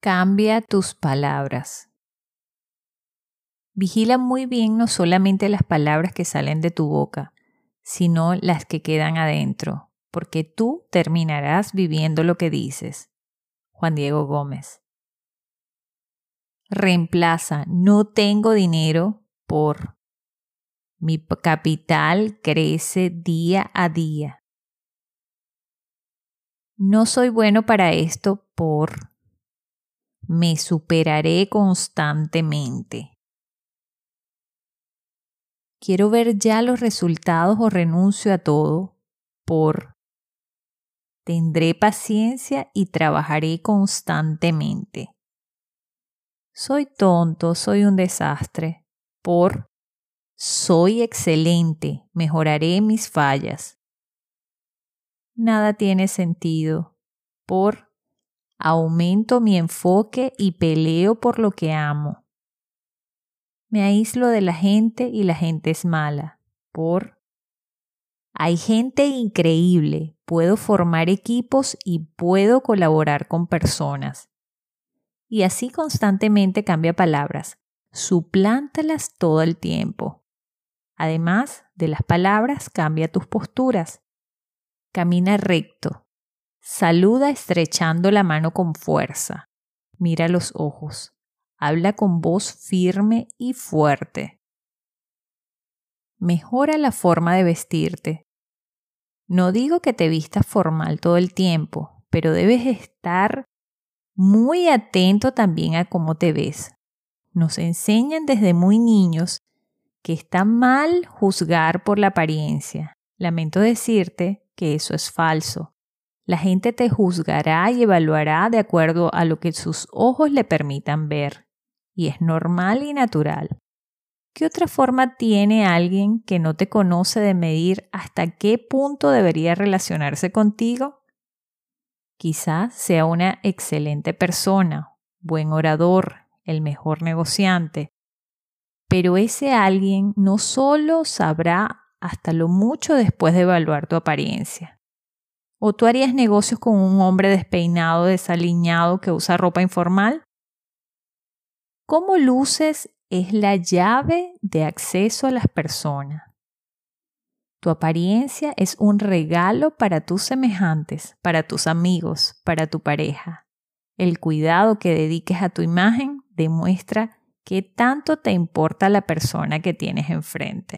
Cambia tus palabras. Vigila muy bien no solamente las palabras que salen de tu boca, sino las que quedan adentro, porque tú terminarás viviendo lo que dices. Juan Diego Gómez. Reemplaza no tengo dinero por mi capital crece día a día. No soy bueno para esto por me superaré constantemente. Quiero ver ya los resultados o renuncio a todo por tendré paciencia y trabajaré constantemente. Soy tonto, soy un desastre por soy excelente, mejoraré mis fallas. Nada tiene sentido por aumento mi enfoque y peleo por lo que amo. Me aíslo de la gente y la gente es mala. Por hay gente increíble, puedo formar equipos y puedo colaborar con personas. Y así constantemente cambia palabras, suplántalas todo el tiempo. Además de las palabras, cambia tus posturas. Camina recto, Saluda estrechando la mano con fuerza. Mira los ojos. Habla con voz firme y fuerte. Mejora la forma de vestirte. No digo que te vistas formal todo el tiempo, pero debes estar muy atento también a cómo te ves. Nos enseñan desde muy niños que está mal juzgar por la apariencia. Lamento decirte que eso es falso. La gente te juzgará y evaluará de acuerdo a lo que sus ojos le permitan ver. Y es normal y natural. ¿Qué otra forma tiene alguien que no te conoce de medir hasta qué punto debería relacionarse contigo? Quizás sea una excelente persona, buen orador, el mejor negociante, pero ese alguien no solo sabrá hasta lo mucho después de evaluar tu apariencia, ¿O tú harías negocios con un hombre despeinado, desaliñado, que usa ropa informal? ¿Cómo luces es la llave de acceso a las personas? Tu apariencia es un regalo para tus semejantes, para tus amigos, para tu pareja. El cuidado que dediques a tu imagen demuestra qué tanto te importa la persona que tienes enfrente.